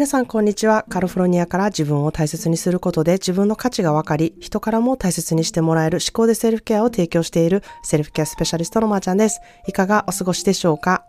皆さんこんにちは。カルフォルニアから自分を大切にすることで自分の価値が分かり、人からも大切にしてもらえる思考でセルフケアを提供しているセルフケアスペシャリストのまーちゃんです。いかがお過ごしでしょうか？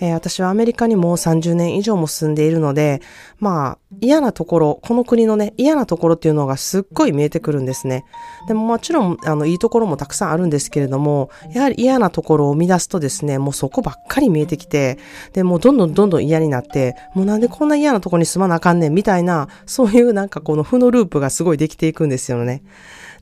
えー、私はアメリカにもう30年以上も住んでいるので、まあ、嫌なところ、この国のね、嫌なところっていうのがすっごい見えてくるんですね。でももちろん、あの、いいところもたくさんあるんですけれども、やはり嫌なところを見出すとですね、もうそこばっかり見えてきて、で、もうどんどんどんどん嫌になって、もうなんでこんな嫌なとこに住まなあかんねん、みたいな、そういうなんかこの負のループがすごいできていくんですよね。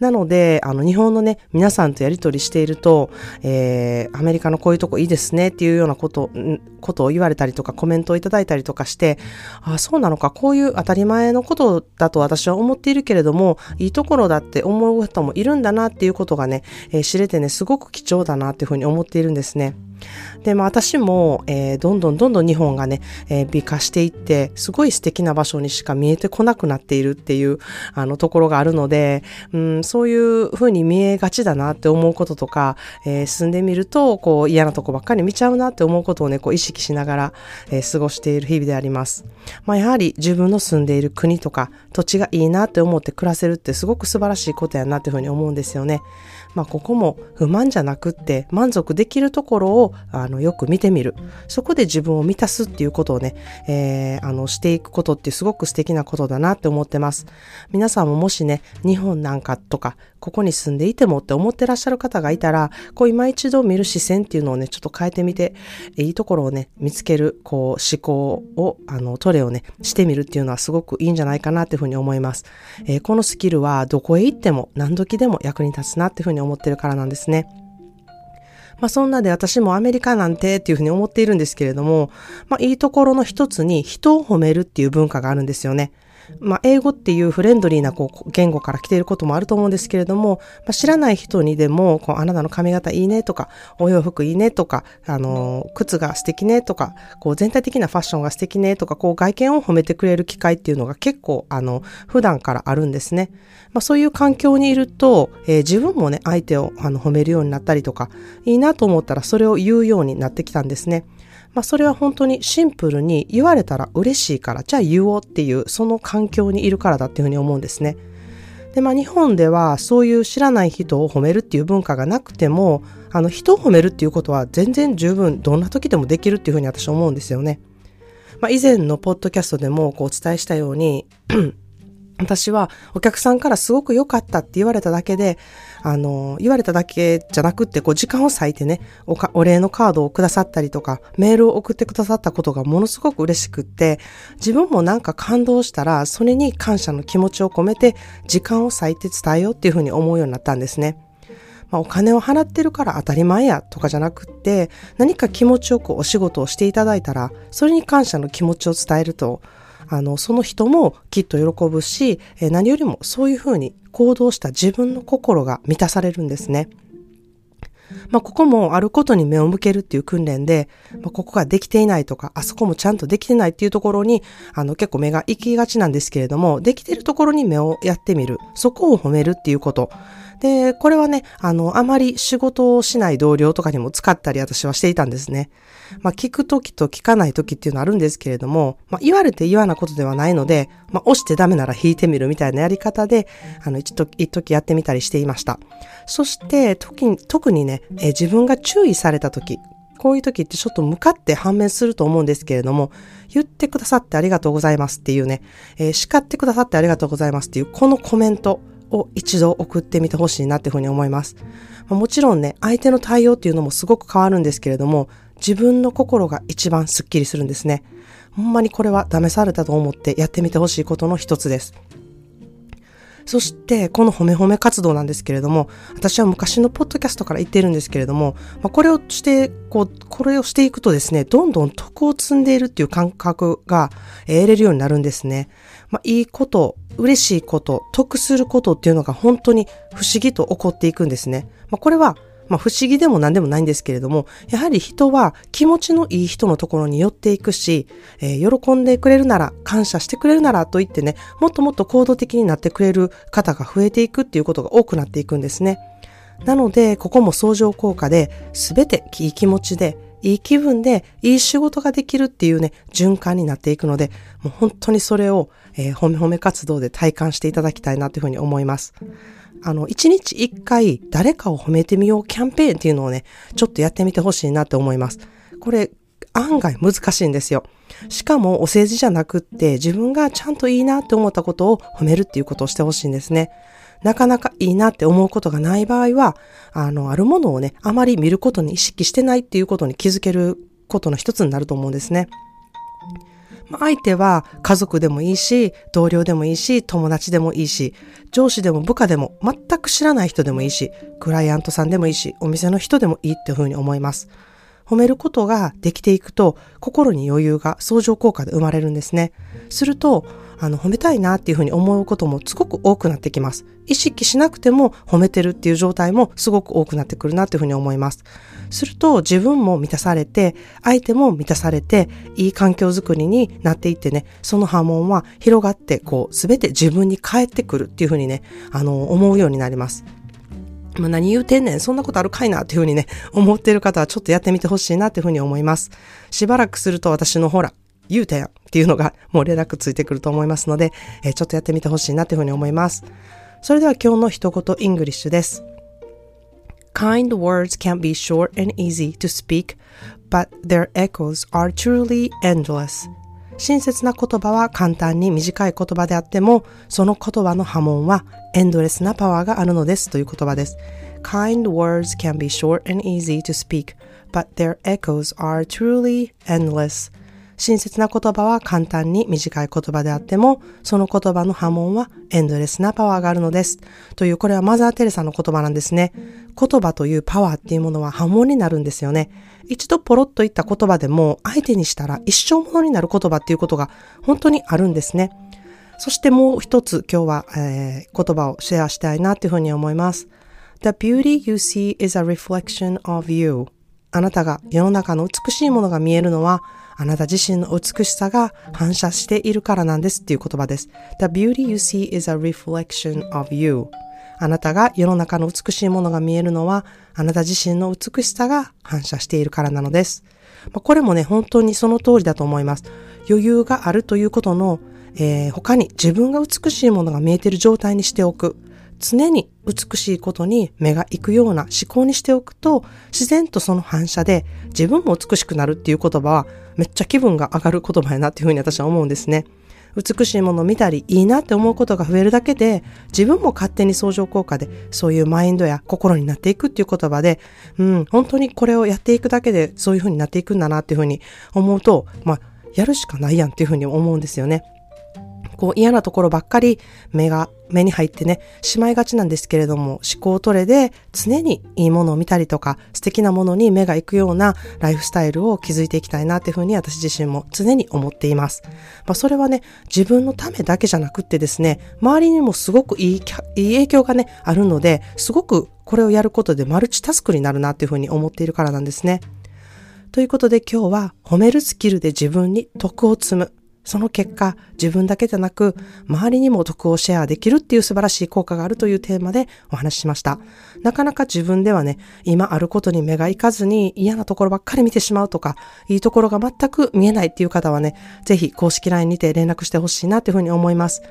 なので、あの、日本のね、皆さんとやりとりしていると、えー、アメリカのこういうとこいいですねっていうようなこと、ことを言われたりとかコメントをいただいたりとかして、ああ、そうなのか、こういう当たり前のことだと私は思っているけれども、いいところだって思う人もいるんだなっていうことがね、えー、知れてね、すごく貴重だなっていうふうに思っているんですね。で、まあ私も、えー、どんどんどんどん日本がね、えー、美化していって、すごい素敵な場所にしか見えてこなくなっているっていう、あの、ところがあるので、うん、そういう風に見えがちだなって思うこととか、えー、住んでみると、こう、嫌なとこばっかり見ちゃうなって思うことをね、こう、意識しながら、えー、過ごしている日々であります。まあ、やはり自分の住んでいる国とか、土地がいいなって思って暮らせるってすごく素晴らしいことやなっていうふうに思うんですよね。まあ、ここも不満じゃなくって満足できるところをあのよく見てみる。そこで自分を満たすっていうことをね、えー、あのしていくことってすごく素敵なことだなって思ってます。皆さんももしね、日本なんかとか、ここに住んでいてもって思ってらっしゃる方がいたら、こう今一度見る視線っていうのをね、ちょっと変えてみて、いいところをね、見つける、こう思考を、あの、トレをね、してみるっていうのはすごくいいんじゃないかなっていうふうに思います。えー、このスキルはどこへ行っても何時でも役に立つなっていうふうに思ってるからなんですね。まあそんなで私もアメリカなんてっていうふうに思っているんですけれども、まあいいところの一つに人を褒めるっていう文化があるんですよね。まあ、英語っていうフレンドリーなこう言語から来ていることもあると思うんですけれども、まあ、知らない人にでも、こうあなたの髪型いいねとか、お洋服いいねとか、あの、靴が素敵ねとか、こう全体的なファッションが素敵ねとか、こう外見を褒めてくれる機会っていうのが結構、あの、普段からあるんですね。まあ、そういう環境にいると、えー、自分もね、相手をあの褒めるようになったりとか、いいなと思ったらそれを言うようになってきたんですね。まあそれは本当にシンプルに言われたら嬉しいから、じゃあ言おうっていうその環境にいるからだっていうふうに思うんですね。で、まあ日本ではそういう知らない人を褒めるっていう文化がなくても、あの人を褒めるっていうことは全然十分どんな時でもできるっていうふうに私は思うんですよね。まあ以前のポッドキャストでもこうお伝えしたように 私はお客さんからすごく良かったって言われただけで、あの、言われただけじゃなくって、こう時間を割いてねおか、お礼のカードをくださったりとか、メールを送ってくださったことがものすごく嬉しくって、自分もなんか感動したら、それに感謝の気持ちを込めて、時間を割いて伝えようっていうふうに思うようになったんですね。まあ、お金を払ってるから当たり前やとかじゃなくって、何か気持ちよくお仕事をしていただいたら、それに感謝の気持ちを伝えると、あの、その人もきっと喜ぶし、え何よりもそういうふうに行動した自分の心が満たされるんですね。まあ、ここもあることに目を向けるっていう訓練で、まあ、ここができていないとか、あそこもちゃんとできてないっていうところに、あの、結構目が行きがちなんですけれども、できてるところに目をやってみる。そこを褒めるっていうこと。で、これはね、あの、あまり仕事をしない同僚とかにも使ったり私はしていたんですね。まあ、聞くときと聞かないときっていうのはあるんですけれども、まあ、言われて言わなことではないので、まあ、押してダメなら引いてみるみたいなやり方で、あの、一時、一時やってみたりしていました。そして、時に、特にね、え自分が注意されたとき、こういう時ってちょっと向かって反面すると思うんですけれども、言ってくださってありがとうございますっていうね、えー、叱ってくださってありがとうございますっていう、このコメント、を一度送ってみてほしいなっていうふうに思います。もちろんね、相手の対応っていうのもすごく変わるんですけれども、自分の心が一番スッキリするんですね。ほんまにこれは試されたと思ってやってみてほしいことの一つです。そして、この褒め褒め活動なんですけれども、私は昔のポッドキャストから言ってるんですけれども、まあ、これをして、こう、これをしていくとですね、どんどん徳を積んでいるっていう感覚が得れるようになるんですね。まあ、いいこと、嬉しいこと、得することっていうのが本当に不思議と起こっていくんですね。まあ、これはまあ不思議でも何でもないんですけれども、やはり人は気持ちのいい人のところに寄っていくし、えー、喜んでくれるなら、感謝してくれるならと言ってね、もっともっと行動的になってくれる方が増えていくっていうことが多くなっていくんですね。なので、ここも相乗効果で、すべていい気持ちで、いい気分でいい仕事ができるっていうね、循環になっていくので、もう本当にそれを、えー、褒め褒め活動で体感していただきたいなというふうに思います。あの、一日一回誰かを褒めてみようキャンペーンっていうのをね、ちょっとやってみてほしいなって思います。これ、案外難しいんですよ。しかもお世辞じゃなくって自分がちゃんといいなって思ったことを褒めるっていうことをしてほしいんですね。なかなかいいなって思うことがない場合は、あの、あるものをね、あまり見ることに意識してないっていうことに気づけることの一つになると思うんですね。相手は家族でもいいし、同僚でもいいし、友達でもいいし、上司でも部下でも、全く知らない人でもいいし、クライアントさんでもいいし、お店の人でもいいっていうふうに思います。褒めることができていくと、心に余裕が相乗効果で生まれるんですね。すると、あの、褒めたいなっていうふうに思うこともすごく多くなってきます。意識しなくても褒めてるっていう状態もすごく多くなってくるなっていうふうに思います。すると自分も満たされて、相手も満たされて、いい環境づくりになっていってね、その波紋は広がって、こう、すべて自分に返ってくるっていうふうにね、あの、思うようになります。まあ、何言うてんねん、そんなことあるかいなっていうふうにね、思ってる方はちょっとやってみてほしいなっていうふうに思います。しばらくすると私のほら、言うたやっていうのがもう連絡ついてくると思いますので、えー、ちょっとやってみてほしいなというふうに思います。それでは今日の一言イングリッシュです。Kind words can be short and easy to speak, but their echoes are truly endless. 親切な言葉は簡単に短い言葉であっても、その言葉の波紋はエンドレスなパワーがあるのですという言葉です。Kind words can be short and easy to speak, but their echoes are truly endless. 親切な言葉は簡単に短い言葉であっても、その言葉の波紋はエンドレスなパワーがあるのです。という、これはマザー・テレサの言葉なんですね。言葉というパワーっていうものは波紋になるんですよね。一度ポロッと言った言葉でも、相手にしたら一生ものになる言葉っていうことが本当にあるんですね。そしてもう一つ今日は、えー、言葉をシェアしたいなというふうに思います。The beauty you see is a reflection of you. あなたが世の中の美しいものが見えるのは、あなた自身の美しさが反射しているからなんですっていう言葉です。The beauty you see is a reflection of you. あなたが世の中の美しいものが見えるのは、あなた自身の美しさが反射しているからなのです。これもね、本当にその通りだと思います。余裕があるということの、えー、他に自分が美しいものが見えている状態にしておく。常に美しいことに目が行くような思考にしておくと、自然とその反射で自分も美しくなるっていう言葉はめっちゃ気分が上がる言葉やなっていうふうに私は思うんですね。美しいものを見たりいいなって思うことが増えるだけで自分も勝手に相乗効果でそういうマインドや心になっていくっていう言葉で、うん、本当にこれをやっていくだけでそういうふうになっていくんだなっていうふうに思うと、まあ、やるしかないやんっていうふうに思うんですよね。こう嫌なところばっかり目が、目に入ってね、しまいがちなんですけれども、思考トレで常にいいものを見たりとか、素敵なものに目が行くようなライフスタイルを築いていきたいなっていうふうに私自身も常に思っています。まあ、それはね、自分のためだけじゃなくってですね、周りにもすごくいい、いい影響がね、あるので、すごくこれをやることでマルチタスクになるなっていうふうに思っているからなんですね。ということで今日は褒めるスキルで自分に徳を積む。その結果、自分だけでなく、周りにも得をシェアできるっていう素晴らしい効果があるというテーマでお話ししました。なかなか自分ではね、今あることに目がいかずに嫌なところばっかり見てしまうとか、いいところが全く見えないっていう方はね、ぜひ公式 LINE にて連絡してほしいなというふうに思います。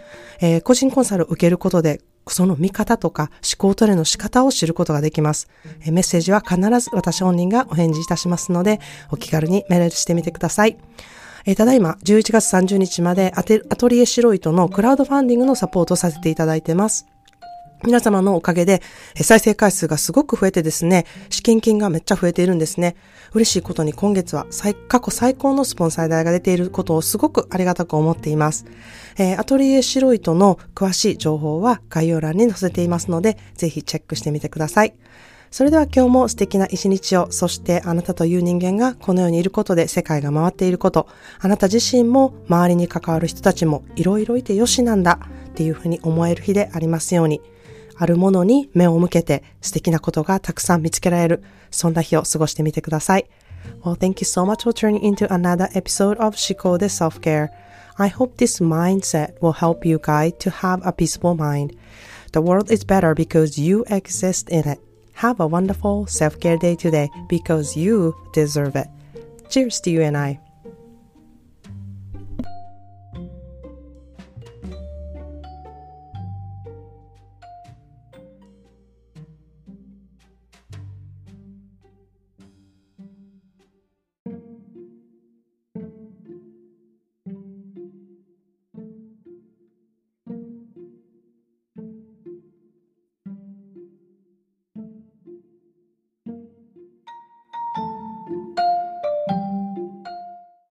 えー、個人コンサルを受けることで、その見方とか思考トレの仕方を知ることができます。メッセージは必ず私本人がお返事いたしますので、お気軽にメールしてみてください。えー、ただいま11月30日までアトリエシロイトのクラウドファンディングのサポートさせていただいてます。皆様のおかげで再生回数がすごく増えてですね、資金金がめっちゃ増えているんですね。嬉しいことに今月は過去最高のスポンサー代が出ていることをすごくありがたく思っています。えー、アトリエシロイトの詳しい情報は概要欄に載せていますので、ぜひチェックしてみてください。それでは今日も素敵な一日を、そしてあなたという人間がこの世にいることで世界が回っていること、あなた自身も周りに関わる人たちもいろいろいてよしなんだっていうふうに思える日でありますように、あるものに目を向けて素敵なことがたくさん見つけられる、そんな日を過ごしてみてください。Well, thank you so much for turning into another episode of 思考で Self-Care. I hope this mindset will help you guide to have a peaceful mind. The world is better because you exist in it. Have a wonderful self care day today because you deserve it. Cheers to you and I!